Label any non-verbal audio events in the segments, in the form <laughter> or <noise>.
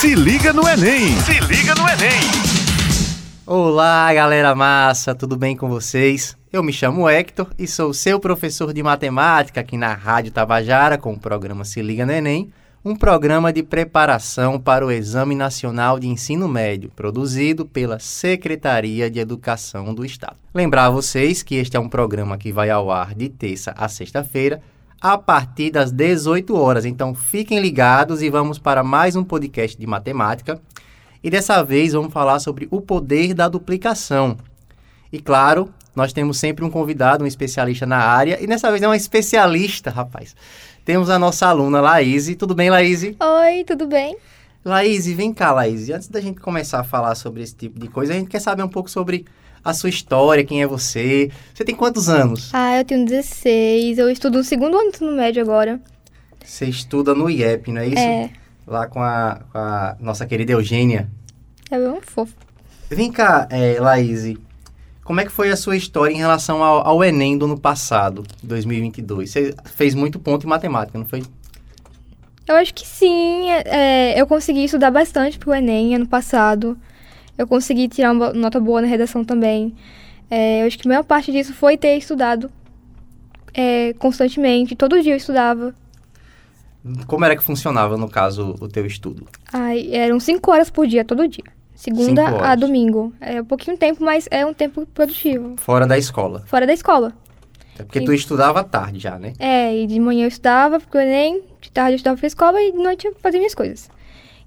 Se liga no Enem! Se liga no Enem! Olá, galera massa, tudo bem com vocês? Eu me chamo Hector e sou seu professor de matemática aqui na Rádio Tabajara com o programa Se Liga no Enem, um programa de preparação para o Exame Nacional de Ensino Médio, produzido pela Secretaria de Educação do Estado. Lembrar a vocês que este é um programa que vai ao ar de terça a sexta-feira, a partir das 18 horas. Então fiquem ligados e vamos para mais um podcast de matemática. E dessa vez vamos falar sobre o poder da duplicação. E claro, nós temos sempre um convidado, um especialista na área, e dessa vez é uma especialista, rapaz. Temos a nossa aluna Laís. Tudo bem, Laís? Oi, tudo bem? Laís, vem cá, Laís. Antes da gente começar a falar sobre esse tipo de coisa, a gente quer saber um pouco sobre a sua história, quem é você. Você tem quantos anos? Ah, eu tenho 16. Eu estudo no segundo ano do ensino médio agora. Você estuda no IEP, não é isso? É. Lá com a, com a nossa querida Eugênia. É um fofo. Vem cá, é, Laís. Como é que foi a sua história em relação ao, ao Enem do ano passado, 2022? Você fez muito ponto em matemática, não foi? Eu acho que sim. é, eu consegui estudar bastante pro Enem ano passado. Eu consegui tirar uma nota boa na redação também. É, eu acho que a maior parte disso foi ter estudado é, constantemente. Todo dia eu estudava. Como era que funcionava, no caso, o teu estudo? Ai, eram cinco horas por dia, todo dia. Segunda a domingo. É um pouquinho tempo, mas é um tempo produtivo. Fora da escola. Fora da escola. É porque tu estudava à tarde já, né? É, e de manhã eu estudava pro Enem, de tarde eu estudava pra escola e de noite eu fazia minhas coisas.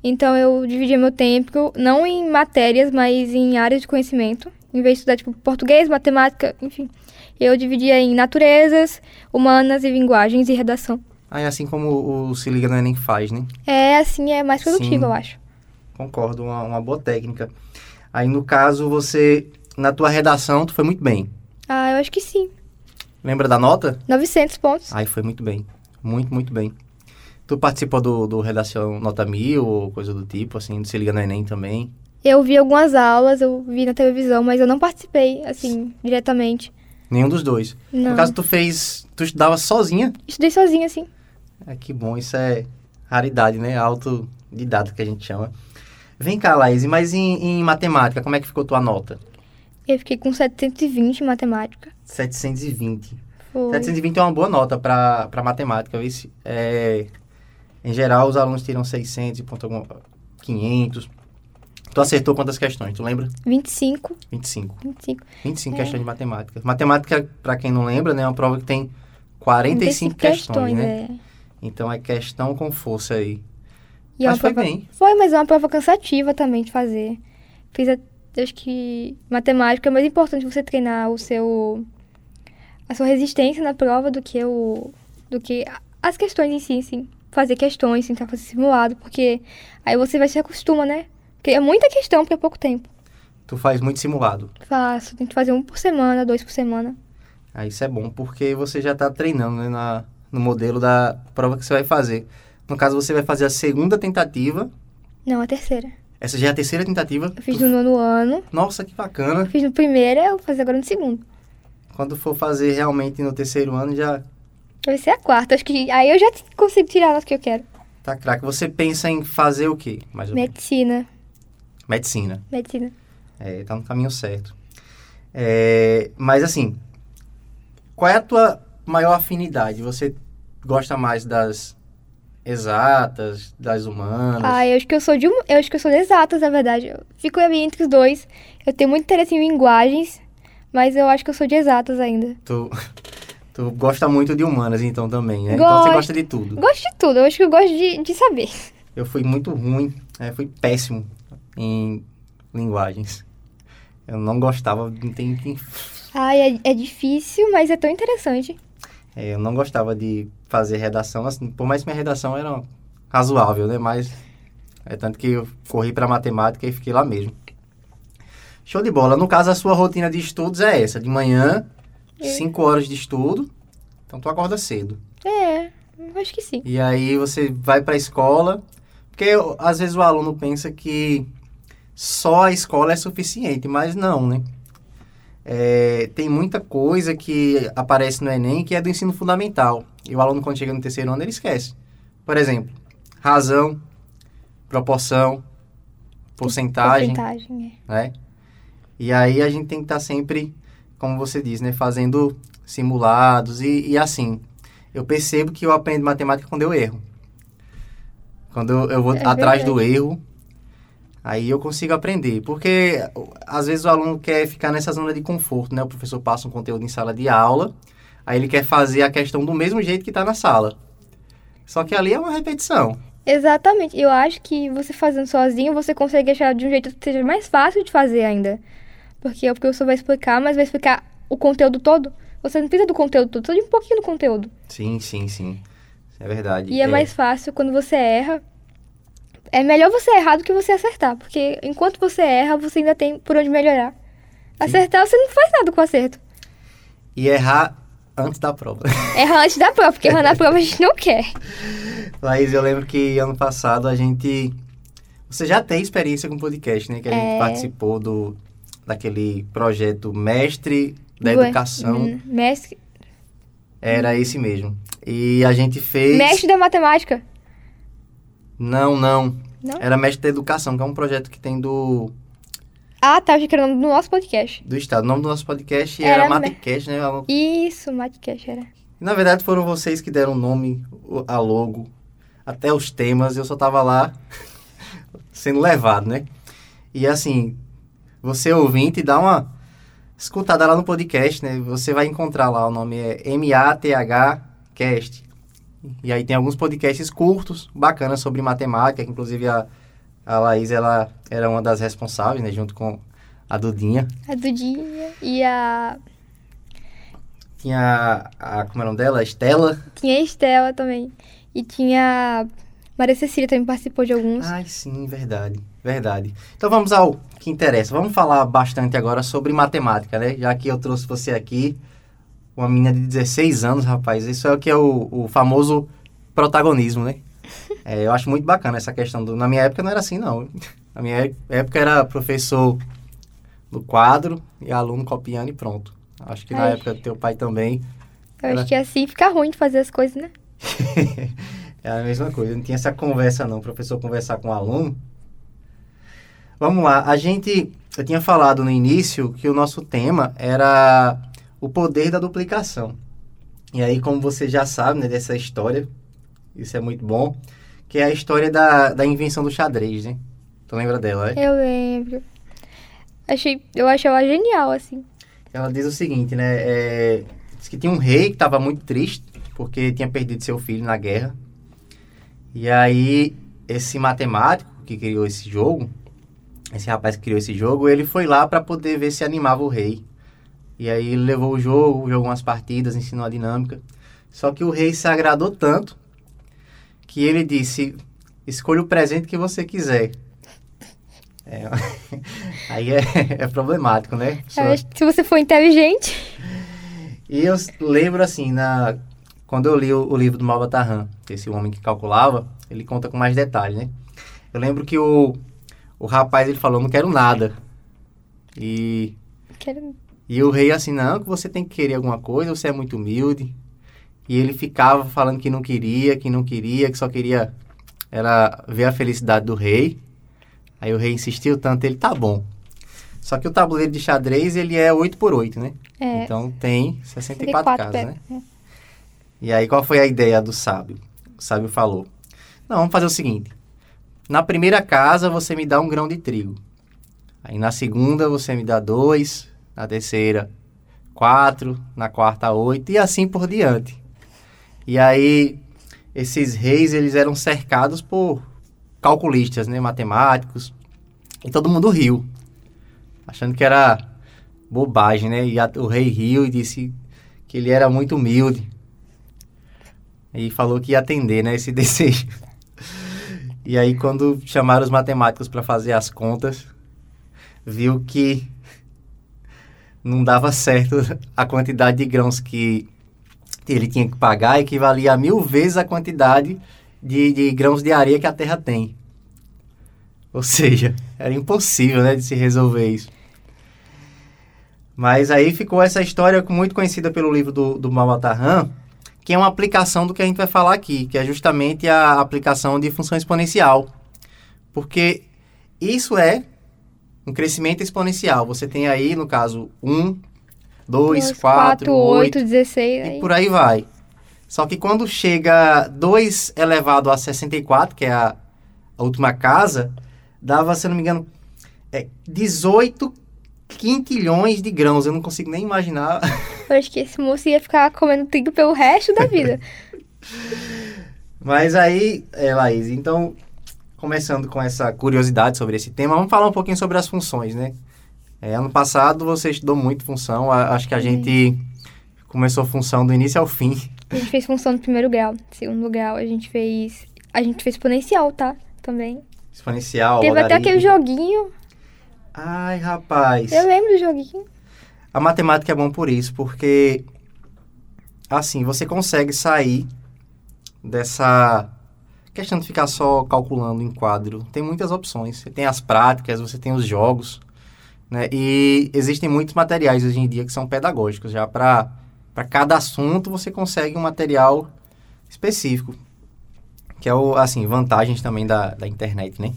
Então eu dividia meu tempo, não em matérias, mas em áreas de conhecimento. Em vez de estudar, tipo, português, matemática, enfim. Eu dividia em naturezas, humanas e linguagens e redação. Aí assim como o Se Liga no Enem faz, né? É, assim, é mais produtivo, Sim. eu acho. Concordo, uma, uma boa técnica. Aí no caso, você, na tua redação, tu foi muito bem. Ah, eu acho que sim. Lembra da nota? 900 pontos. Aí foi muito bem. Muito, muito bem. Tu participou do, do Redação Nota Mil ou coisa do tipo, assim, do Se Liga no Enem também? Eu vi algumas aulas, eu vi na televisão, mas eu não participei, assim, diretamente. Nenhum dos dois. Não. No caso, tu fez... Tu estudava sozinha? Estudei sozinha, assim. É que bom, isso é raridade, né? Autodidata que a gente chama. Vem cá, Laís, mas em, em matemática, como é que ficou tua nota? Eu fiquei com 720 em matemática. 720. Foi. 720 é uma boa nota para matemática, viu? Se- É, em geral, os alunos tiram 600 e ponto alguma- 500. Tu acertou quantas questões, tu lembra? 25, 25. 25. 25 É. questões de matemática. Matemática, para quem não lembra, né, é uma prova que tem 45 questões, né? é. Então é questão com força aí. E é Mas uma foi prova- bem. Foi, mas é uma prova cansativa também de fazer. Fiz, a- acho que matemática é mais importante você treinar o seu a sua resistência na prova do que o do que as questões em si, sim. Fazer questões, tentar fazer simulado, porque aí você vai se acostuma, né? Porque é muita questão para pouco tempo. Tu faz muito simulado. Faço, tento fazer um por semana, dois por semana. Aí isso é bom, porque você já está treinando né, na, no modelo da prova que você vai fazer. No caso, você vai fazer a segunda tentativa. Não, a terceira. Essa já é a terceira tentativa. Eu fiz Tu- no nono ano, Nossa, que bacana. eu fiz no primeiro, eu vou fazer agora no segundo. Quando for fazer realmente no terceiro ano, já Vai ser a quarta. Acho que aí eu já consigo tirar a nota que eu quero. tá craque. Você pensa em fazer o quê? Mais? Medicina. Medicina. Medicina. É, tá no caminho certo. É, mas assim, qual é a tua maior afinidade? Você gosta mais das exatas, das humanas? Ah, eu acho que eu sou de eu acho que eu sou de exatas, na verdade. Eu fico ali entre os dois. Eu tenho muito interesse em linguagens, mas eu acho que eu sou de exatas ainda. Tu, <laughs> tu gosta muito de humanas, então, também, né? Então você Gosto. gosta de tudo. Gosto de tudo, eu acho que eu gosto de, de saber. Eu fui muito ruim, é, fui péssimo em linguagens. Eu não gostava, não tem. Ai, é, é difícil, mas é tão interessante. é, eu não gostava de fazer redação, assim, por mais que minha redação era razoável, né? Mas é tanto que eu corri para matemática e fiquei lá mesmo. Show de bola. No caso, a sua rotina de estudos é essa. De manhã, 5 horas de estudo. Então, tu acorda cedo. É, eu acho que sim. E aí, você vai para a escola. Porque, às vezes, o aluno pensa que só a escola é suficiente. Mas não, né? É, tem muita coisa que aparece no Enem que é do ensino fundamental. E o aluno, quando chega no terceiro ano, ele esquece. Por exemplo, razão, proporção, porcentagem, Porcentagem, é. né? E aí a gente tem que estar sempre, como você diz, né? Fazendo simulados e, e assim. Eu percebo que eu aprendo matemática quando eu erro. Quando eu, eu vou É atrás do erro, aí eu consigo aprender. Porque às vezes o aluno quer ficar nessa zona de conforto, né? O professor passa um conteúdo em sala de aula, aí ele quer fazer a questão do mesmo jeito que está na sala. Só que ali é uma repetição. Exatamente. Eu acho que você fazendo sozinho, você consegue achar de um jeito que seja mais fácil de fazer ainda. Porque o professor vai explicar, mas vai explicar o conteúdo todo. Você não precisa do conteúdo todo, só de um pouquinho do conteúdo. Sim, sim, sim. É verdade. E é mais fácil quando você erra. É melhor você errar do que você acertar. Porque enquanto você erra, você ainda tem por onde melhorar. Acertar, você não faz nada com o acerto. E errar antes da prova. <laughs> Erra antes da prova, porque errar na prova a gente não quer. Laís, eu lembro que ano passado a gente. Você já tem experiência com podcast, né? Que a gente É. participou do, daquele projeto Mestre da Do- Educação. Hum, Mestre, Era esse mesmo. E a gente fez. mestre da matemática. Não, não. Não? Era Mestre da Educação, que é um projeto que tem do, Ah, tá. Achei que era o nome do nosso podcast. do Estado. O nome do nosso podcast Era era, Matecast, né? Isso, Matcast era. Na verdade, foram vocês que deram o nome, a logo, até os temas. Eu só tava lá <laughs> sendo levado, né? E assim, você ouvinte, dá uma escutada lá no podcast, né? Você vai encontrar lá, o nome é MATH Cast. E aí tem alguns podcasts curtos, bacanas sobre matemática, que inclusive a, a Laís, ela era uma das responsáveis, né? Junto com a Dudinha. A Dudinha e a... Tinha a, a como é o nome dela? A Estela. Tinha a Estela também. E tinha Maria Cecília também participou de alguns. Ai, sim, verdade. Verdade. Então vamos ao que interessa. Vamos falar bastante agora sobre matemática, né? Já que eu trouxe você aqui, uma menina de 16 anos, rapaz. Isso é o que é o, o famoso protagonismo, né? <laughs> É, eu acho muito bacana essa questão do. Na minha época não era assim, não. Na minha é- época era professor no quadro e aluno copiando e pronto. Acho que na Ai. época do teu pai também Eu era- acho que assim fica ruim de fazer as coisas, né? <laughs> é a mesma coisa, não tinha essa conversa não, o professor conversar com o aluno. Vamos lá, a gente, eu tinha falado no início que o nosso tema era o poder da duplicação. E aí, como você já sabe, né, dessa história, isso é muito bom, que é a história da, da invenção do xadrez, né? Tu lembra dela, né? Eu lembro. Achei, eu achei ela genial, assim. Ela diz o seguinte, né? É, diz que tinha um rei que estava muito triste porque tinha perdido seu filho na guerra. E aí, esse matemático que criou esse jogo, esse rapaz que criou esse jogo, ele foi lá para poder ver se animava o rei. E aí ele levou o jogo, jogou umas partidas, ensinou a dinâmica. Só que o rei se agradou tanto que ele disse: escolha o presente que você quiser. É, <laughs> aí é, é problemático, né? Acho que se você for inteligente. e eu lembro assim, na, quando eu li o, o livro do Malbatarran, esse homem que calculava, ele conta com mais detalhes, né? Eu lembro que o, o rapaz, ele falou, não quero nada. E, Quero... e o rei assim, não, que você tem que querer alguma coisa, você é muito humilde. E ele ficava falando que não queria, que não queria, que só queria era ver a felicidade do rei. Aí o rei insistiu tanto, ele, tá bom. Só que o tabuleiro de xadrez, ele é 8 por 8 né? É, Então tem 64 64 casas, né? E aí qual foi a ideia do sábio? O sábio falou: Não, vamos fazer o seguinte. Na primeira casa você me dá um grão de trigo. Aí na segunda você me dá dois, na terceira quatro, na quarta oito e assim por diante. E aí esses reis eles eram cercados por calculistas, né, matemáticos. E todo mundo riu, achando que era bobagem, né? E a- o rei riu e disse que ele era muito humilde. E falou que ia atender, né, esse <laughs> desejo. E aí quando chamaram os matemáticos para fazer as contas, viu que não dava certo <laughs> a quantidade de grãos que ele tinha que pagar, equivalia a mil vezes a quantidade de, de grãos de areia que a Terra tem. Ou seja, era impossível, né, de se resolver isso. Mas aí ficou essa história muito conhecida pelo livro do, do Malbatarran, que é uma aplicação do que a gente vai falar aqui, que é justamente a aplicação de função exponencial. Porque isso é um crescimento exponencial. Você tem aí, no caso, 1, 2, 4, 8 16. e aí- por aí vai. Só que quando chega 2 elevado a 64, que é a, a última casa, dava, se eu não me engano, é 18 quintilhões de grãos. Eu não consigo nem imaginar. <laughs> Eu acho que esse moço ia ficar comendo trigo pelo resto da vida. <laughs> Mas aí, é, Laís, então, começando com essa curiosidade sobre esse tema, vamos falar um pouquinho sobre as funções, né? É, ano passado você estudou muito função, a- acho que a gente começou função do início ao fim. A gente fez função do primeiro grau. Segundo grau, a gente fez. A gente fez exponencial, tá? Também. Exponencial, Teve até aquele joguinho. Ai, rapaz. Eu lembro do joguinho. A matemática é bom por isso, porque assim, você consegue sair dessa questão de ficar só calculando em quadro. Tem muitas opções. Você tem as práticas, você tem os jogos, né? E existem muitos materiais hoje em dia que são pedagógicos. Já para para cada assunto você consegue um material específico. Que é o, assim, vantagens também da, da internet, né?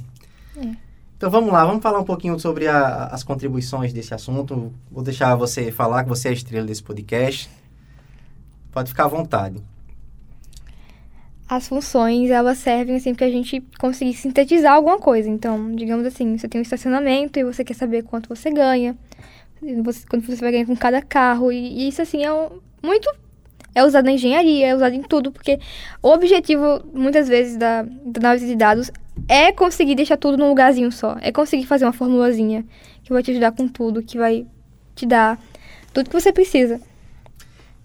Então vamos lá, vamos falar um pouquinho sobre a- as contribuições desse assunto. Vou deixar você falar que você é a estrela desse podcast. Pode ficar à vontade. As funções, elas servem assim pra gente conseguir sintetizar alguma coisa. Então, digamos assim, você tem um estacionamento e você quer saber quanto você ganha. você- quanto você vai ganhar com cada carro. E, e isso, assim, é um- muito... É usado na engenharia, é usado em tudo, porque o objetivo, muitas vezes, da, da análise de dados é conseguir deixar tudo num lugarzinho só. É conseguir fazer uma formulazinha que vai te ajudar com tudo, que vai te dar tudo que você precisa.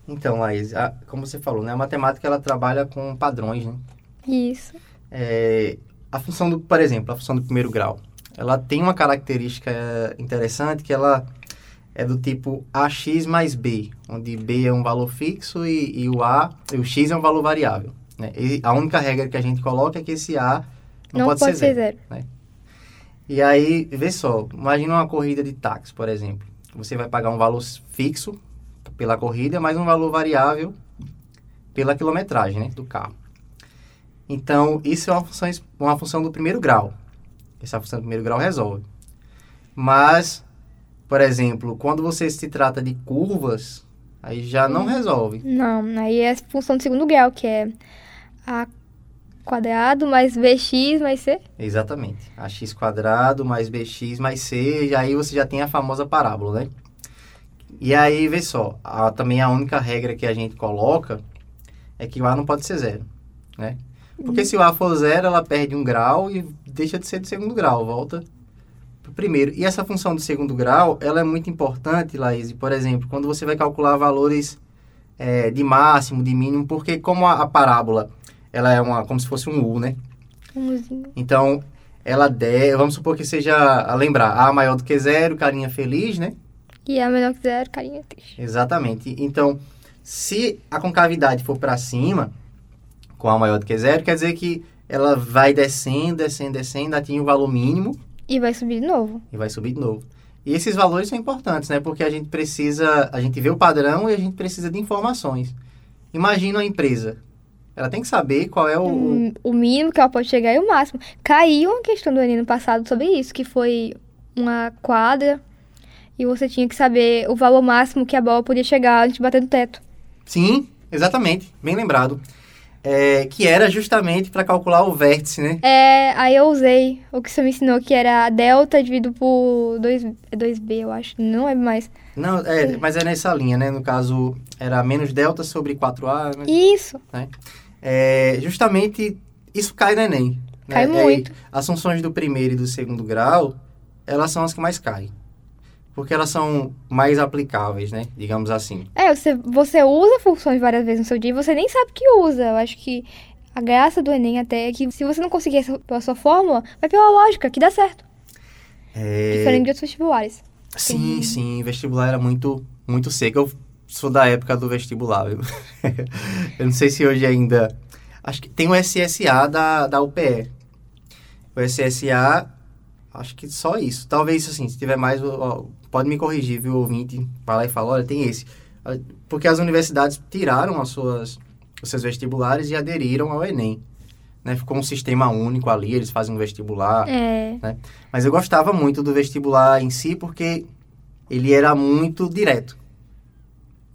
Então, Laís, a- como você falou, né? A matemática ela trabalha com padrões, né? Isso. É, a função do, por exemplo, a função do primeiro grau, ela tem uma característica interessante que ela é do tipo ax mais b, onde b é um valor fixo e, e o a, e o x é um valor variável. Né? E a única regra que a gente coloca é que esse a não, pode, ser zero. zero. E aí, vê só, imagina uma corrida de táxi, por exemplo. Você vai pagar um valor fixo pela corrida, mais um valor variável pela quilometragem né, do carro. Então, isso é uma função, uma função do primeiro grau. Essa função do primeiro grau resolve. Mas, por exemplo, quando você se trata de curvas, aí já não resolve. Não, aí é a função do segundo grau, que é a quadrado mais bx mais c. Exatamente. ax quadrado mais bx mais c, e aí você já tem a famosa parábola, né? E aí, vê só, a- também a única regra que a gente coloca é que o a não pode ser zero, né? Porque se o a for zero, ela perde um grau e deixa de ser do segundo grau, volta pro primeiro. E essa função do segundo grau, ela é muito importante, Laís, por exemplo, quando você vai calcular valores eh, de máximo, de mínimo, porque como a, a parábola, ela é uma, como se fosse um U, né? Umzinho. Então, ela deve, vamos supor que seja, a lembrar, A maior do que zero, carinha feliz, né? E a menor que zero, carinha triste. Exatamente. Então, se a concavidade for para cima, com A maior do que zero, quer dizer que ela vai descendo, descendo, descendo, atinge o valor mínimo E vai subir de novo. e vai subir de novo. E esses valores são importantes, né? Porque a gente precisa, a gente vê o padrão e a gente precisa de informações. Imagina uma empresa. Ela tem que saber qual é o, Hum, O mínimo que ela pode chegar e o máximo. Caiu uma questão do Enem no passado sobre isso, que foi uma quadra e você tinha que saber o valor máximo que a bola podia chegar antes de bater no teto. Sim, exatamente, bem lembrado. É, que era justamente para calcular o vértice, né? É, aí eu usei o que você me ensinou, que era delta dividido por 2, é 2b, eu acho. Não é mais. Não, é, mas é nessa linha, né? No caso, era menos delta sobre 4A. né? Isso. É, justamente, isso cai no Enem. né? Cai muito. as funções do primeiro e do segundo grau, elas são as que mais caem. Porque elas são mais aplicáveis, né? Digamos assim. É, você, você usa funções várias vezes no seu dia e você nem sabe que usa. Eu acho que a graça do Enem até é que se você não conseguir essa, pela sua fórmula, vai pela lógica, que dá certo. É, Diferente de outros vestibulares. Sim, sim, vestibular era muito, muito seco. Eu sou da época do vestibular, viu? <laughs> Eu não sei se hoje ainda. Acho que tem o SSA da, da UPE. O SSA, acho que só isso. Talvez, assim, se tiver mais, ó, pode me corrigir, viu, ouvinte? Vai lá e fala, olha, tem esse. Porque as universidades tiraram as suas, os seus vestibulares e aderiram ao Enem. né? Ficou um sistema único ali, eles fazem um vestibular. É. Mas eu gostava muito do vestibular em si porque ele era muito direto.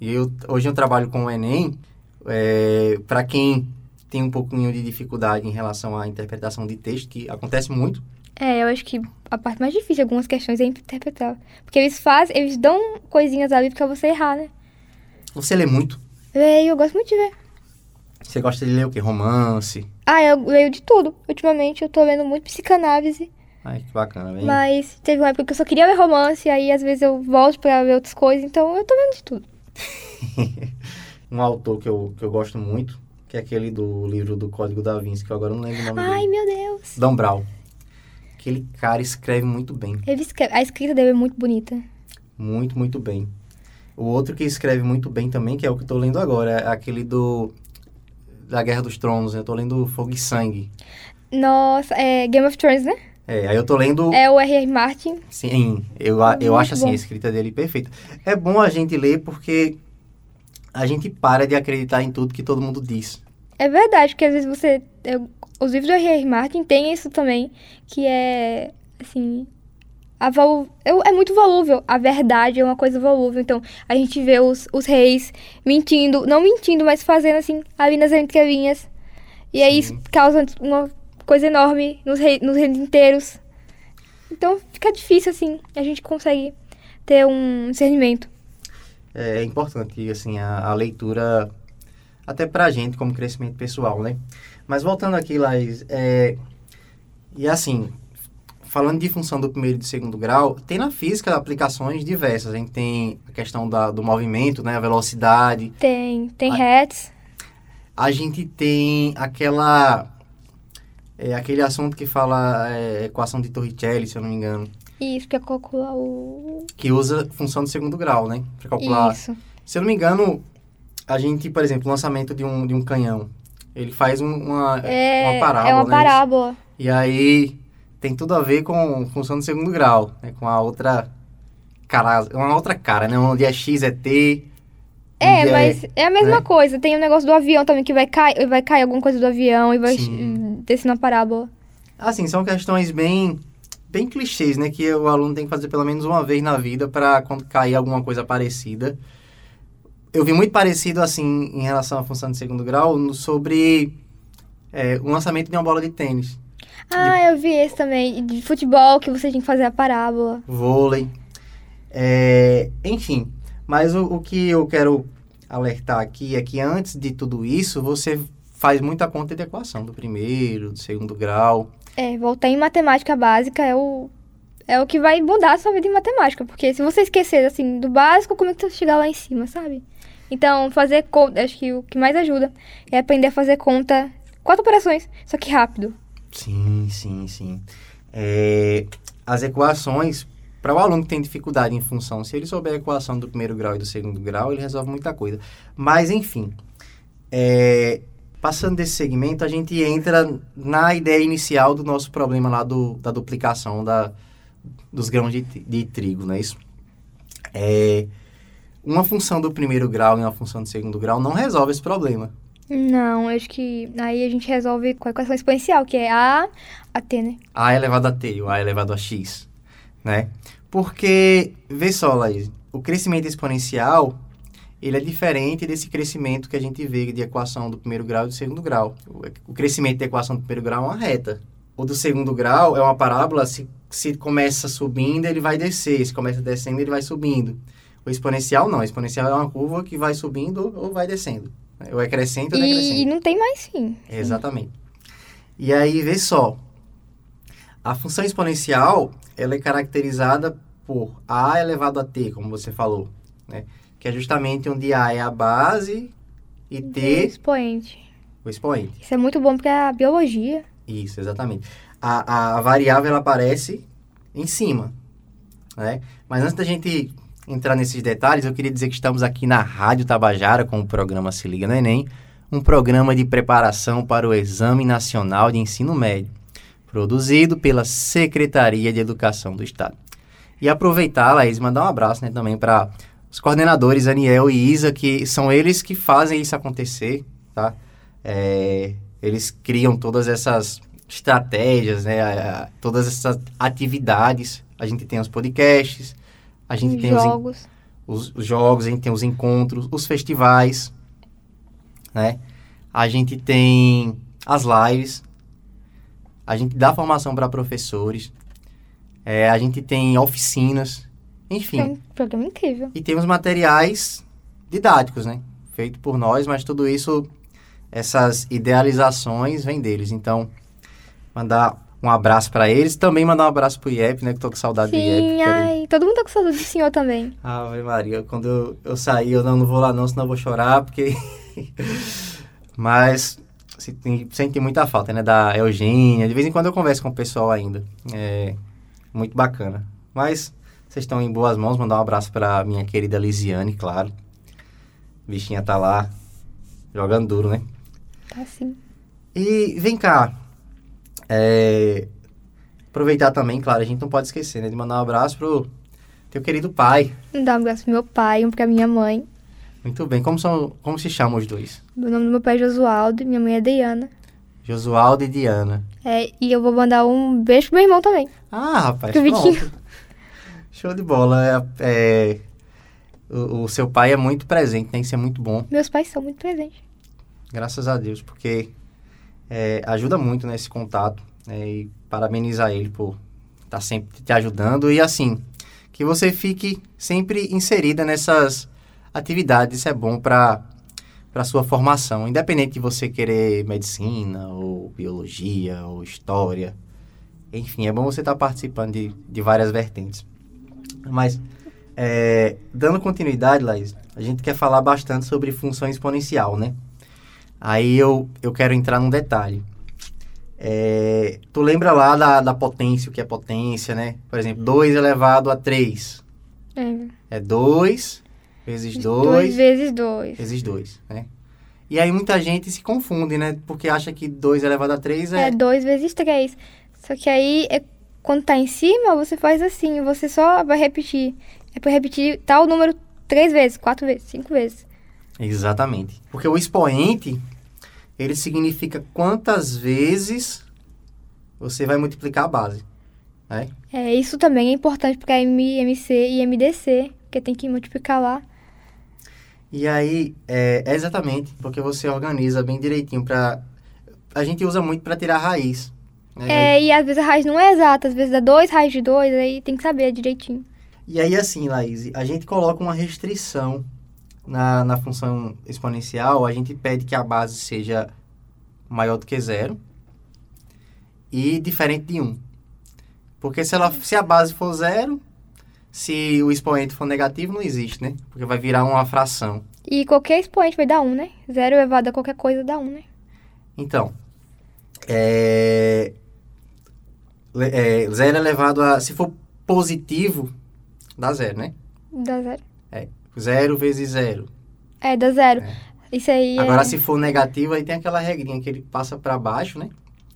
E eu, hoje eu trabalho com o Enem. É, para quem tem um pouquinho de dificuldade em relação à interpretação de texto, que acontece muito, É, eu acho que a parte mais difícil de algumas questões é interpretar. Porque eles fazem, eles dão coisinhas ali pra você errar, né? você lê muito. Leio, eu gosto muito de ver. Você gosta de ler o quê? Romance. Ah, eu leio de tudo. Ultimamente eu tô lendo muito psicanálise. Ai, que bacana, bem. Mas teve uma época que eu só queria ler romance, aí às vezes eu volto pra ver outras coisas, então eu tô lendo de tudo. <laughs> um autor que eu, que eu gosto muito, que é aquele do livro do Código da Vinci, que eu agora não lembro o nome Ai, dele. meu Deus. Dan Brown. Aquele cara escreve muito bem. Ele escreve- A escrita dele é muito bonita. Muito, muito bem. O outro que escreve muito bem também, que é o que eu tô lendo agora, é aquele do... Da Guerra dos Tronos, né? Eu tô lendo Fogo e Sangue. Nossa, é Game of Thrones, né? É, aí eu tô lendo... É o R.R. Martin. Sim, eu, eu Muito acho assim, bom. a escrita dele perfeita. É bom a gente ler porque a gente para de acreditar em tudo que todo mundo diz. É verdade, porque às vezes você. eu- os livros do R.R. Martin tem isso também, que é. Assim. A volu, eu- é muito volúvel. A verdade é uma coisa volúvel. Então, a gente vê os, os reis mentindo, não mentindo, mas fazendo assim, ali nas entrelinhas. E aí isso Sim. causa uma coisa enorme nos, rei, nos reinos inteiros. Então, fica difícil, assim. A gente consegue ter um discernimento. É importante, assim, a, a leitura, até pra gente, como crescimento pessoal, né? Mas voltando aqui, Laís, é, e assim, falando de função do primeiro e do segundo grau, tem na física aplicações diversas. A gente tem a questão da, do movimento, né? A velocidade. Tem, tem Ah. hats. A gente tem aquela... É, aquele assunto que fala é, equação de Torricelli, se eu não me engano, Isso, pra calcular o. que usa função do segundo grau, né? Para calcular Isso. Se eu não me engano, a gente, por exemplo, o lançamento de um, de um canhão, ele faz um- uma, É, uma parábola, é uma né? parábola. E aí tem tudo a ver com função do segundo grau, né? Com a outra cara, uma outra cara, né? Onde é X é T. É, onde mas é a mesma né? coisa. Tem o negócio do avião também, que vai cair, vai cair alguma coisa do avião e vai Sim. hum, descer na parábola. Assim, são questões bem bem clichês, né? Que o aluno tem que fazer pelo menos uma vez na vida para quando cair alguma coisa parecida. Eu vi muito parecido, assim, em relação à função de segundo grau, no- sobre é, o lançamento de uma bola de tênis. Ah, eu vi esse também. De futebol, que você tinha que fazer a parábola. vôlei. É, enfim, mas o, o que eu quero alertar aqui é que antes de tudo isso, você faz muita conta de equação do primeiro, do segundo grau. É, voltar em matemática básica é o. É o que vai mudar a sua vida em matemática. Porque se você esquecer, assim, do básico, como é que você chegar lá em cima, sabe? Então, fazer conta. Acho que o que mais ajuda é aprender a fazer conta. Quatro operações, só que rápido. Sim, sim, sim. É, as equações, para o aluno que tem dificuldade em função, se ele souber a equação do primeiro grau e do segundo grau, ele resolve muita coisa. Mas, enfim, é, passando desse segmento, a gente entra na ideia inicial do nosso problema lá do, da duplicação da, dos grãos de, de trigo, não é isso? É, uma função do primeiro grau e uma função do segundo grau não resolve esse problema. Não, acho que aí a gente resolve com a equação exponencial, que é A a T, né? A elevado a T ou A elevado a X, né? Porque, vê só, Laís, o crescimento exponencial, ele é diferente desse crescimento que a gente vê de equação do primeiro grau e do segundo grau. O, crescimento da equação do primeiro grau é uma reta. O do segundo grau é uma parábola, se, se começa subindo, ele vai descer, se começa descendo, ele vai subindo. O exponencial não, o exponencial é uma curva que vai subindo ou vai descendo. né? Ou é crescente ou decrescente. E não tem mais fim. Exatamente. E aí, vê só. A função exponencial, ela é caracterizada por a elevado a t, como você falou, né? Que é justamente onde a é a base e t expoente. o expoente. Isso é muito bom porque a biologia. Isso, exatamente. A, a, a variável, ela aparece em cima, né? Mas antes da gente entrar nesses detalhes, eu queria dizer que estamos aqui na Rádio Tabajara com o programa Se Liga no Enem, um programa de preparação para o Exame Nacional de Ensino Médio, produzido pela Secretaria de Educação do Estado. E aproveitar, Laís, mandar um abraço né, também para os coordenadores Aniel e Isa, que são eles que fazem isso acontecer, tá? É, Eles criam todas essas estratégias, né? a- a- todas essas atividades. A gente tem os podcasts, a gente tem os, en- jogos. os, os jogos, a gente tem os encontros, os festivais, né? A gente tem as lives, a gente dá formação para professores, é, a gente tem oficinas, enfim. É um programa incrível. E temos materiais didáticos, né? Feito por nós, mas tudo isso, essas idealizações vêm deles. Então, mandar um abraço para eles. Também mandar um abraço pro IEP, né? Que tô com saudade do IEP. Sim, ai, todo mundo tá com saudade do senhor também. Ave Maria, quando eu, eu sair, eu não, não vou lá não, senão eu vou chorar, porque... <laughs> Mas se tem- senti muita falta, né? Da Eugênia. De vez em quando eu converso com o pessoal ainda. É muito bacana. Mas vocês estão em boas mãos. Mandar um abraço pra minha querida Lisiane, claro. Bichinha tá lá, jogando duro, né? Tá assim. E vem cá. é, aproveitar também, claro, a gente não pode esquecer, né? De mandar um abraço pro teu querido pai. Dar um abraço pro meu pai, um pra minha mãe. Muito bem. Como, são, como se chamam os dois? O nome do meu pai é Josualdo e minha mãe é Diana. Josualdo e Diana. É, e eu vou mandar um beijo pro meu irmão também. Ah, rapaz, Que Vitinho. <laughs> Show de bola. É, é, o, o seu pai é muito presente, né? Isso é muito bom, Meus pais são muito presentes. graças a Deus, porque é, ajuda muito nesse contato. né? E parabenizar ele por estar sempre te ajudando. E assim, que você fique sempre inserida nessas atividades. Isso é bom para para sua formação, independente de você querer medicina ou biologia ou história. Enfim, é bom você estar participando de, de várias vertentes. Mas, é, dando continuidade, Laís, a gente quer falar bastante sobre função exponencial, né? Aí eu, eu quero entrar num detalhe. É, tu lembra lá da, da potência, o que é potência, né? Por exemplo, 2 elevado a 3. É. É 2 vezes 2 Dois vezes dois. vezes 2, né? E aí muita gente se confunde, né? Porque acha que 2 elevado a 3 é... É dois vezes três. Só que aí, é, quando tá em cima, você faz assim. Você só vai repetir. É pra repetir tal número três vezes, quatro vezes, cinco vezes. Exatamente. Porque o expoente, ele significa quantas vezes você vai multiplicar a base, né? É, isso também é importante pra MMC e MDC, porque tem que multiplicar lá. E aí, é, é exatamente porque você organiza bem direitinho para A gente usa muito para tirar raiz. Né? É, e às vezes a raiz não é exata, às vezes dá dois raiz de dois, aí tem que saber direitinho. E aí, assim, Laís, a gente coloca uma restrição na, na função exponencial, a gente pede que a base seja maior do que zero e diferente de 1. Um. Porque se, ela, se a base for zero, se o expoente for negativo, não existe, né? Porque vai virar uma fração. E qualquer expoente vai dar um, né? Zero elevado a qualquer coisa dá um, né? Então, é, é, zero elevado a... Se for positivo, dá zero, né? Dá zero. Zero vezes zero. É, dá zero. É. Isso aí Agora, é... se for negativo, aí tem aquela regrinha que ele passa para baixo, né?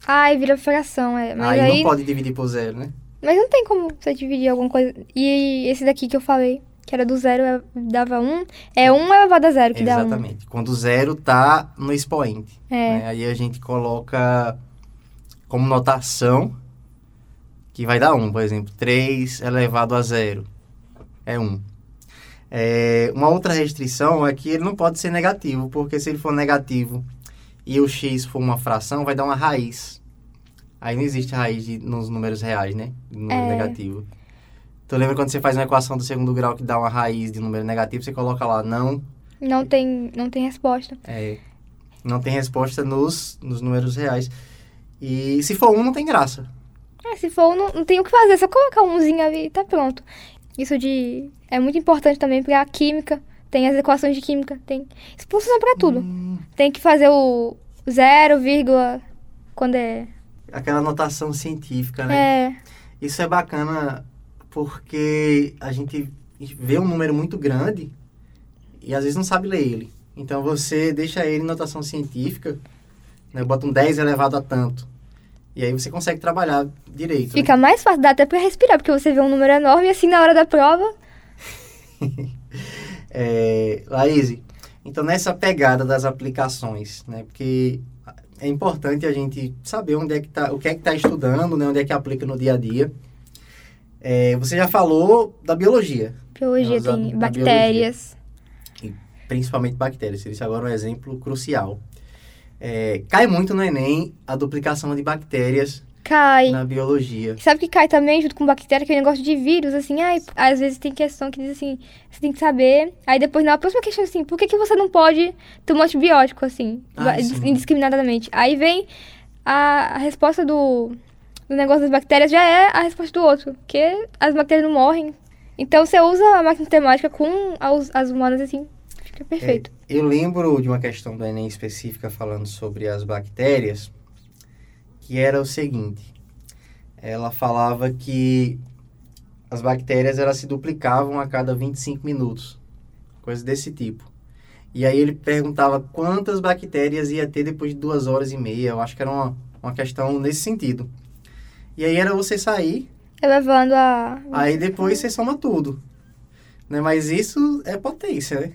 Ai, vira fração, é. Mas aí, aí... não pode dividir por zero, né? Mas não tem como você dividir alguma coisa. E esse daqui que eu falei, que era do zero, é- dava um, é um elevado a zero que dá um. Exatamente. Quando o zero tá no expoente. É. né? Aí a gente coloca como notação que vai dar 1. Por exemplo, 3 elevado a zero é 1. É, uma outra restrição é que ele não pode ser negativo, porque se ele for negativo e o x for uma fração, vai dar uma raiz. Aí não existe raiz de- nos números reais, né? Número É. negativo. Tu lembra quando você faz uma equação do segundo grau que dá uma raiz de número negativo, você coloca lá não Não tem, não tem resposta. é, não tem resposta nos, nos números reais. E se for um, não tem graça. Ah, se for um, não, não tem o que fazer, só colocar umzinho ali e tá pronto. Isso de... É muito importante também pra química. Tem as equações de química, tem... Isso funciona pra tudo. Hum, Tem que fazer o zero, vírgula, quando é... aquela notação científica, né? É, Isso é bacana porque a gente vê um número muito grande e às vezes não sabe ler ele. Então você deixa ele em notação científica, né? bota um 10 elevado a tanto. E aí você consegue trabalhar direito. né? fica mais fácil, dá até pra respirar, porque você vê um número enorme e assim na hora da prova... <laughs> É, Laís, então nessa pegada das aplicações, né? Porque é importante a gente saber onde é que tá, o que é que está estudando, né? Onde é que aplica no dia a dia. É, você já falou da biologia, Biologia a- tem a bactérias. principalmente bactérias. Isso agora é um exemplo crucial. É, cai muito no Enem a duplicação de bactérias Cai. na biologia. Sabe que cai também junto com bactéria, aquele negócio de vírus, assim, ai, às vezes tem questão que diz assim, você tem que saber. Aí depois, na próxima questão, assim, por que, que você não pode tomar antibiótico, assim, Ah, sim. indiscriminadamente? Aí vem a, a resposta do, do negócio das bactérias, já é a resposta do outro, porque as bactérias não morrem. Então você usa a máquina matemática com as, as humanas, assim, fica perfeito. É, eu lembro de uma questão do Enem específica falando sobre as bactérias, que era o seguinte. Ela falava que as bactérias elas se duplicavam a cada 25 minutos. Coisa desse tipo. E aí ele perguntava quantas bactérias ia ter depois de duas horas e meia. Eu acho que era uma, uma questão nesse sentido. E aí era você sair, Elevando a... aí depois você soma tudo. Né? Mas isso é potência, né?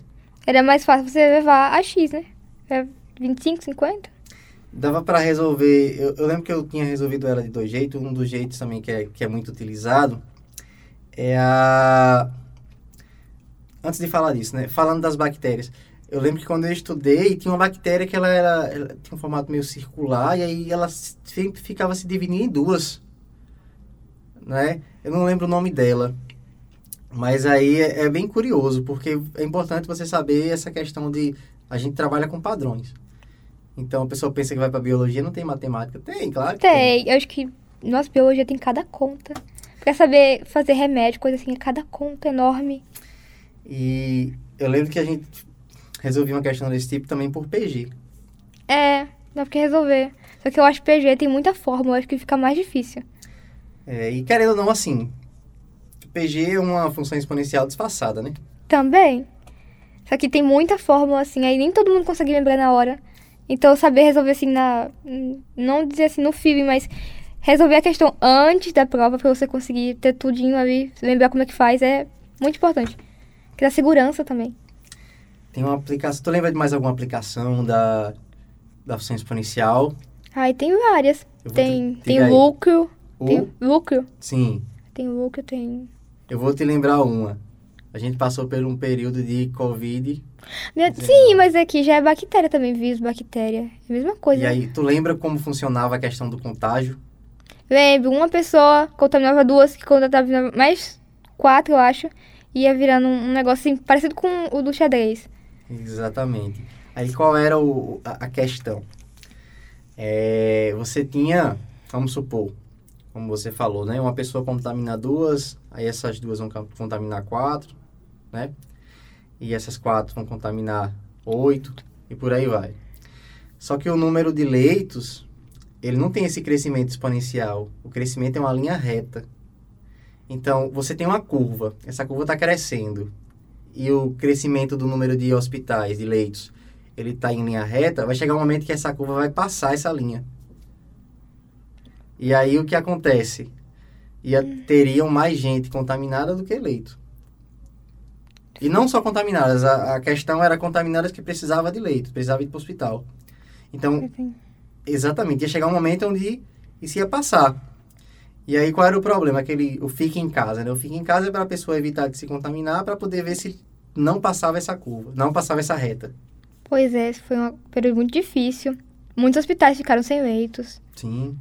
Era mais fácil você levar a X, né? É 25, 50? Dava pra resolver. Eu, eu lembro que eu tinha resolvido ela de dois jeitos. Um dos jeitos também que é, que é muito utilizado é a. Antes de falar disso, né? Falando das bactérias. Eu lembro que quando eu estudei, tinha uma bactéria que ela, era, ela tinha um formato meio circular e aí ela sempre ficava se dividindo em duas. Né? Eu não lembro o nome dela. Mas aí é, é bem curioso, porque é importante você saber essa questão de. A gente trabalha com padrões. Então a pessoa pensa que vai pra biologia, não tem matemática. Tem, claro que tem. Tem, eu acho que nossa biologia tem cada conta. Pra saber fazer remédio, coisa assim, é cada conta enorme. E eu lembro que a gente resolveu uma questão desse tipo também por PG. É, dá pra resolver. Só que eu acho que PG tem muita fórmula, acho que fica mais difícil. É, e querendo ou não, assim, PG é uma função exponencial disfarçada, né? Também. Só que tem muita fórmula, assim, aí nem todo mundo consegue lembrar na hora. Então, saber resolver, assim, na... Não dizer assim no FIB, mas resolver a questão antes da prova pra você conseguir ter tudinho ali, lembrar como é que faz, é muito importante. Que dá segurança também. Tem uma aplicação. Tu lembra de mais alguma aplicação da, da função exponencial? Aí tem várias. Tem, te- tem lucro, O- tem lucro, Sim, tem lucro, tem... eu vou te lembrar uma. A gente passou por um período de Covid. Sim, mas aqui já é bactéria também, vírus, bactéria. É a mesma coisa. E aí, tu lembra como funcionava a questão do contágio? Lembro, uma pessoa contaminava duas, que contaminava mais quatro, eu acho. Ia virando um negócio assim, parecido com o do xadrez. Exatamente. Aí qual era o, a, a questão? É, você tinha, vamos supor, como você falou, né? Uma pessoa contamina duas, aí essas duas vão contaminar quatro, né? E essas quatro vão contaminar oito e por aí vai. Só que o número de leitos, ele não tem esse crescimento exponencial. O crescimento é uma linha reta. Então, você tem uma curva. Essa curva está crescendo e o crescimento do número de hospitais, de leitos, ele está em linha reta, vai chegar um momento que essa curva vai passar essa linha. E aí o que acontece? Ia, teriam mais gente contaminada do que leito. E não só contaminadas, a, a questão era contaminadas que precisava de leito, precisava ir para o hospital. Então, exatamente, ia chegar um momento onde isso ia passar. E aí qual era o problema? Aquele, o fique em casa, né? O fique em casa é para a pessoa evitar de se contaminar, para poder ver se não passava essa curva, não passava essa reta. Pois é, foi um período muito difícil. Muitos hospitais ficaram sem leitos. Sim.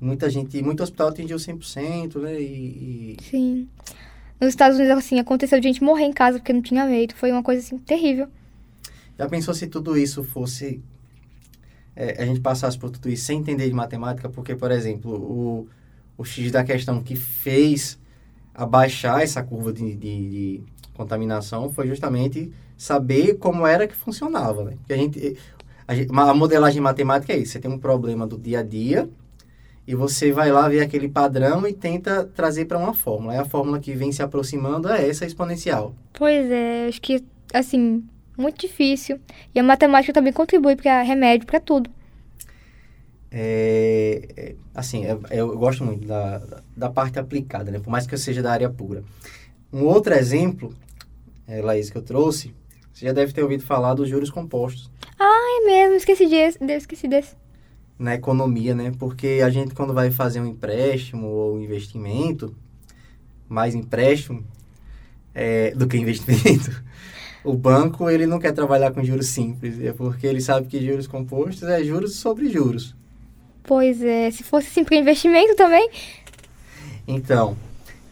Muita gente, muito hospital atingiu 100%, né? E, e Sim. Nos Estados Unidos, assim, aconteceu de gente morrer em casa porque não tinha leito. Foi uma coisa, assim, terrível. já pensou se tudo isso fosse... é, a gente passasse por tudo isso sem entender de matemática? Porque, por exemplo, o, o X da questão que fez abaixar essa curva de, de, de contaminação foi justamente saber como era que funcionava, né? Porque a gente... A, gente- a modelagem matemática é isso. Você tem um problema do dia a dia e você vai lá ver aquele padrão e tenta trazer para uma fórmula. Aí a fórmula que vem se aproximando é essa exponencial. Pois é, acho que, assim, muito difícil. E a matemática também contribui para remédio, para tudo. É, é, assim, é- eu gosto muito da, da parte aplicada, né? Por mais que eu seja da área pura. Um outro exemplo, é, Laís, que eu trouxe, Você já deve ter ouvido falar dos juros compostos É mesmo, esqueci desse, eu esqueci desse. Na economia, né? Porque a gente, quando vai fazer um empréstimo ou um investimento, mais empréstimo é, do que investimento, <laughs> o banco ele não quer trabalhar com juros simples, é porque ele sabe que juros compostos é juros sobre juros. Pois é, se fosse assim para investimento também. Então,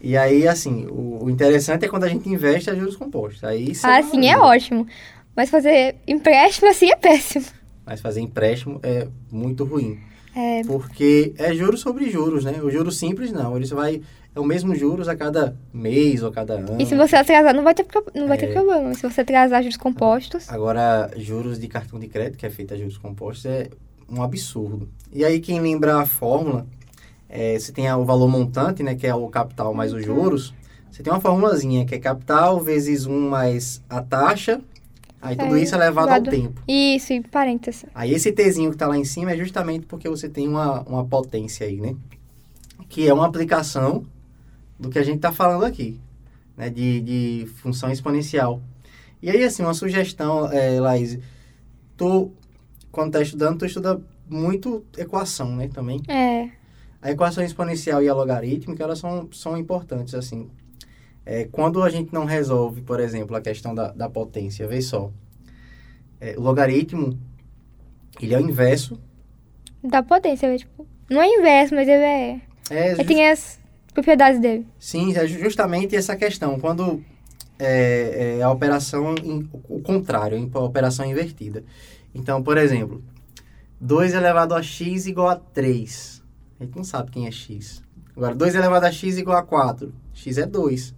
e aí, assim, o, o interessante é quando a gente investe a juros compostos. Aí isso Ah, sim, é ótimo. Mas fazer empréstimo assim é péssimo. Mas fazer empréstimo é muito ruim. É, Porque é juros sobre juros, né? O juro simples não. Ele vai. É o mesmo juros a cada mês ou a cada ano. e se você atrasar, não vai ter, não vai ter É. problema. Se você atrasar juros compostos. Agora, juros de cartão de crédito, que é feito a juros compostos, é um absurdo. E aí, quem lembra a fórmula, é, você tem o valor montante, né? Que é o capital mais os juros. Você tem uma formulazinha que é capital vezes 1 mais a taxa. Aí tudo É, isso é levado ao tempo. Isso, e parênteses. Aí esse Tzinho que tá lá em cima é justamente porque você tem uma, uma potência aí, né? Que é uma aplicação do que a gente tá falando aqui, né? De, de função exponencial. E aí, assim, uma sugestão, é, Laís, tu, quando tá estudando, tu estuda muito equação, né, também. É. A equação exponencial e a logarítmica, elas são, são importantes, assim. É, quando a gente não resolve, por exemplo, a questão da, da potência, vê só. É, o logaritmo, ele é o inverso. Da potência, é, tipo. Não é inverso, mas ele é. É, Ele tem as propriedades dele. Sim, é ju- justamente essa questão. Quando é, é a operação, in- o contrário, a operação invertida. Então, por exemplo, 2 elevado a x igual a 3. A gente não sabe quem é x. Agora, 2 elevado a x igual a 4. x é 2.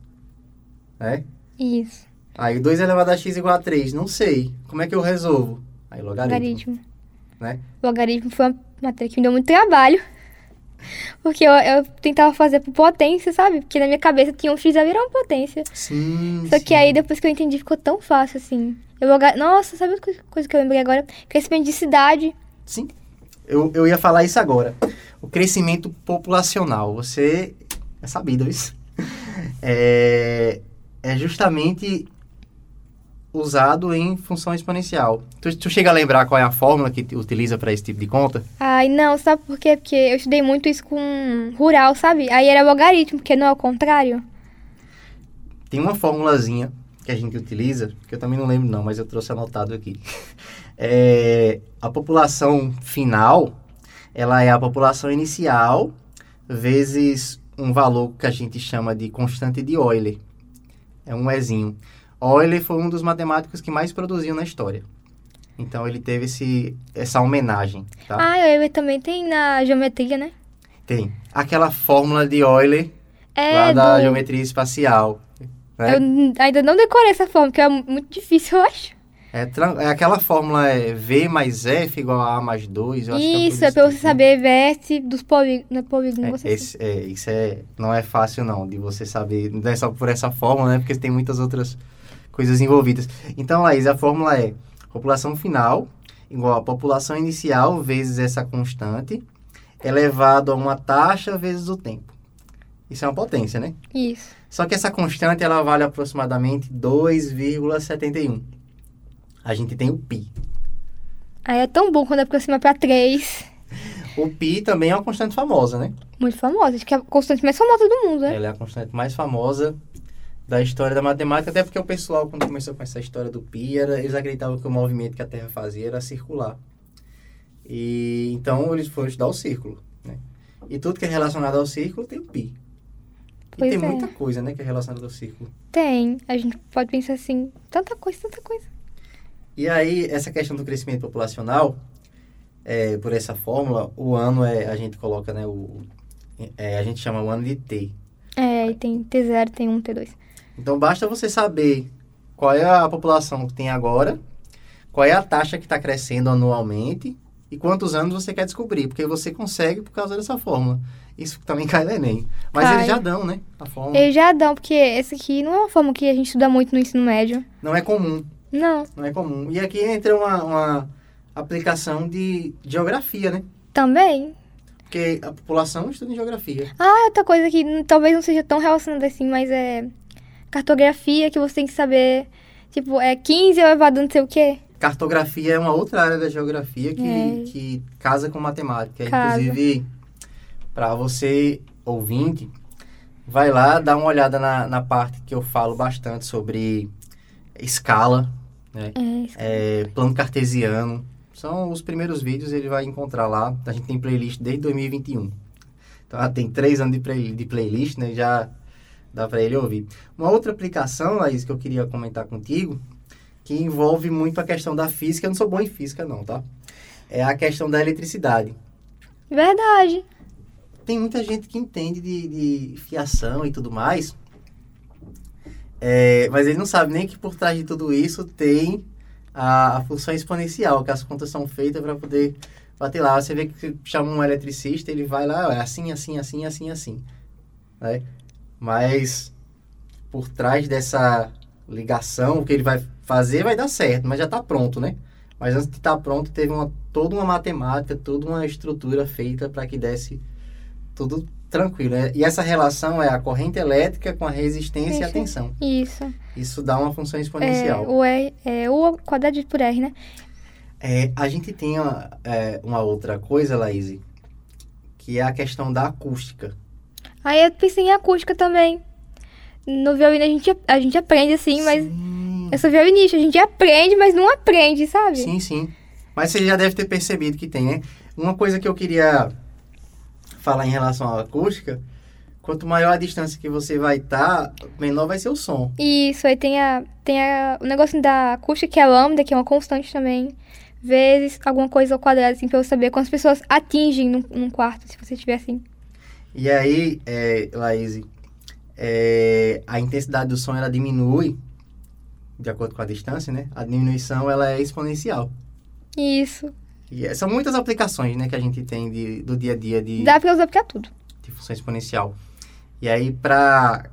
Né? Isso. Aí, 2 elevado a x igual a 3. Não sei. Como é que eu resolvo? Aí, logaritmo. Logaritmo. Né? Logaritmo foi uma matéria que me deu muito trabalho. Porque eu, eu tentava fazer por potência, sabe? Porque na minha cabeça tinha um x a virar uma potência. Sim, Só que sim. aí, depois que eu entendi, ficou tão fácil assim. Eu loga... Nossa, sabe outra coisa- coisa que eu lembrei agora? Crescimento de cidade. Sim. Eu, eu ia falar isso agora. O crescimento populacional. Você é sabido isso. <laughs> É, é justamente usado em função exponencial. Tu, tu chega a lembrar qual é a fórmula que utiliza para esse tipo de conta? Ai, não, sabe por quê? Porque eu estudei muito isso com rural, sabe? Aí era logaritmo, porque não é o contrário. Tem uma formulazinha que a gente utiliza, que eu também não lembro não, mas eu trouxe anotado aqui. <laughs> É, a população final, ela é a população inicial vezes um valor que a gente chama de constante de Euler. É um Ezinho. Euler foi um dos matemáticos que mais produziu na história. Então ele teve esse, essa homenagem, tá? Ah, eu também tem na geometria, né? Tem. Aquela fórmula de Euler É, lá da do- geometria espacial. né? Eu ainda não decorei essa forma, porque é muito difícil, eu acho. É, é aquela fórmula é V mais F igual a A mais 2. Eu acho que Isso, uma é coisa pra você tipo, saber vértice dos polígonos. Não é polígono, É, esse, é, isso é, não é fácil não, de você saber dessa, por essa fórmula, né? Porque tem muitas outras coisas envolvidas. Então, Laís, a fórmula é população final igual a população inicial vezes essa constante elevado a uma taxa vezes o tempo. Isso é uma potência, né? Isso. Só que essa constante, ela vale aproximadamente 2,71. A gente tem o π. Aí é tão bom quando aproxima pra 3. O π também é uma constante famosa, né? Muito famosa. Acho que é a constante mais famosa do mundo, né? Ela é a constante mais famosa da história da matemática, até porque o pessoal, quando começou com essa história do pi, era, eles acreditavam que o movimento que a Terra fazia era circular. E então eles foram estudar o círculo, né? E tudo que é relacionado ao círculo tem o pi. E Pois tem é. muita coisa, né, que é relacionada ao círculo. Tem. A gente pode pensar assim, tanta coisa, tanta coisa. E aí, essa questão do crescimento populacional, é, por essa fórmula, o ano é, a gente coloca, né, o, é, a gente chama o ano de T. É, e tem T0, tem 1, T2. Então basta você saber qual é a população que tem agora, qual é a taxa que está crescendo anualmente e quantos anos você quer descobrir, porque você consegue por causa dessa fórmula. Isso também cai no Enem. Mas Cai. eles já dão, né? A fórmula. Eles já dão, porque esse aqui não é uma forma que a gente estuda muito no ensino médio. Não é comum, Não. não é comum. E aqui entra uma, uma aplicação de geografia, né? Também. Porque a população estuda em geografia. Ah, outra coisa que talvez não seja tão relacionada assim, mas é cartografia que você tem que saber Tipo, é 15 elevado a não sei o quê. Cartografia é uma outra área da geografia que, É. que casa com matemática. Casa. Inclusive, para você, ouvinte, vai lá, dá uma olhada na, na parte que eu falo bastante sobre escala, né? É, É, plano cartesiano. São os primeiros vídeos, ele vai encontrar lá. A gente tem playlist desde 2021. Então, ah, tem três anos de, play- de playlist, né? Já dá para ele ouvir. Uma outra aplicação, Laís, que eu queria comentar contigo, que envolve muito a questão da física. Eu não sou bom em física, não, tá? É a questão da eletricidade. verdade. Tem muita gente que entende de, de fiação e tudo mais, é, mas ele não sabe nem que por trás de tudo isso tem a, a função exponencial, que as contas são feitas para poder bater lá. Você vê que chama um eletricista, ele vai lá, é assim, assim, assim, assim, assim. Né? Mas por trás dessa ligação, o que ele vai fazer vai dar certo, mas já está pronto, né? Mas antes de estar pronto, teve uma, toda uma matemática, toda uma estrutura feita para que desse tudo tranquilo. né? E essa relação é a corrente elétrica com a resistência e a tensão. Isso. Isso dá uma função É, exponencial. o R, é o quadrado por R, né? É, a gente tem uma, é, uma outra coisa, Laís, que é a questão da acústica. Aí eu pensei em acústica também. No violino a gente, a gente aprende assim, mas Sim, eu sou violinista, a gente aprende, mas não aprende, sabe? sim, sim. Mas você já deve ter percebido que tem, né? Uma coisa que eu queria falar em relação à acústica, quanto maior a distância que você vai estar, menor vai ser o som. Isso, aí tem, a, tem a, o negócio da acústica, que é a lambda, que é uma constante também. Vezes alguma coisa ao quadrado, assim, pra eu saber quantas pessoas atingem num, num quarto, se você tiver assim. E aí, é, Laís, é, a intensidade do som ela diminui de acordo com a distância, né? A diminuição ela é exponencial. Isso. E é- são muitas aplicações, né, que a gente tem de, do dia a dia de, Dá pra usar pra tudo. de função exponencial. E aí, para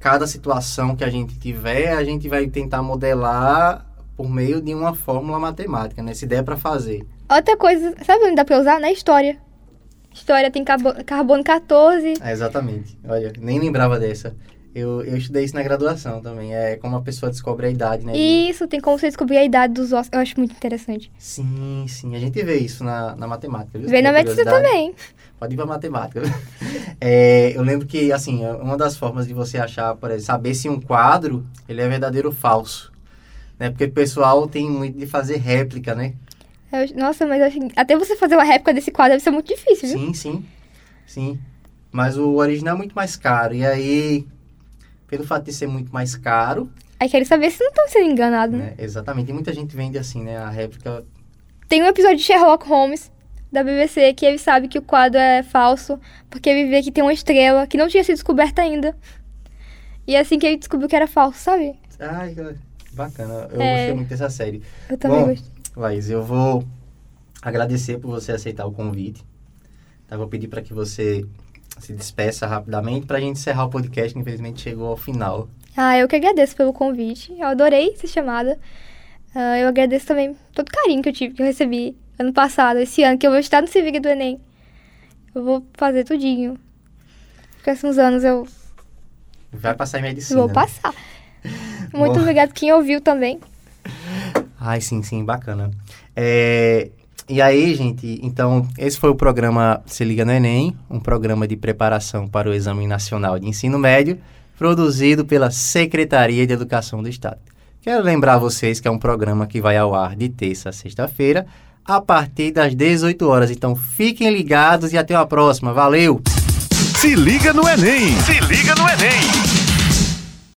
cada situação que a gente tiver, a gente vai tentar modelar por meio de uma fórmula matemática, né? Se der para fazer. Outra coisa, sabe onde dá pra usar? Na história. História tem carbo- carbono 14. É, exatamente. Olha, nem lembrava dessa. Eu, eu estudei isso na graduação também. É como a pessoa descobre a idade, né? Isso, tem como você descobrir a idade dos ossos. Eu acho muito interessante. Sim, sim. A gente vê isso na, na matemática. Viu? Vê na medicina também. Pode ir pra matemática. <laughs> É, eu lembro que, assim, uma das formas de você achar, por exemplo, saber se um quadro ele é verdadeiro ou falso. Né? Porque o pessoal tem muito de fazer réplica, né? Eu- nossa, mas acho até você fazer uma réplica desse quadro deve ser muito difícil, viu? Sim, sim. Sim. Mas o original é muito mais caro. E aí, pelo fato de ser muito mais caro, Aí quero saber se não estão sendo enganados, né? né? Exatamente. E muita gente vende assim, né? A réplica. Tem um episódio de Sherlock Holmes da BBC que ele sabe que o quadro é falso porque ele vê que tem uma estrela que não tinha sido descoberta ainda. E é assim que ele descobriu que era falso, sabe? Ai, que bacana. Eu É. gostei muito dessa série. Eu também Bom, gostei. Laís, eu vou agradecer por você aceitar o convite. Tá, vou pedir para que você se despeça rapidamente para a gente encerrar o podcast, que infelizmente chegou ao final. Ah, eu que agradeço pelo convite. Eu adorei essa chamada. Ah, eu agradeço também todo o carinho que eu tive, que eu recebi ano passado, esse ano, que eu vou estar no Liga do Enem. Eu vou fazer tudinho. Daqui a uns anos eu Vai passar em medicina. vou passar. <laughs> Muito Bom. obrigado quem ouviu também. Ai, sim, sim, bacana. É, E aí, gente, então, esse foi o programa Se Liga no Enem, um programa de preparação para o Exame Nacional de Ensino Médio, produzido pela Secretaria de Educação do Estado. Quero lembrar vocês que é um programa que vai ao ar de terça a sexta-feira, a partir das 18 horas. Então, fiquem ligados e até a próxima. Valeu! Se liga no Enem! Se liga no Enem!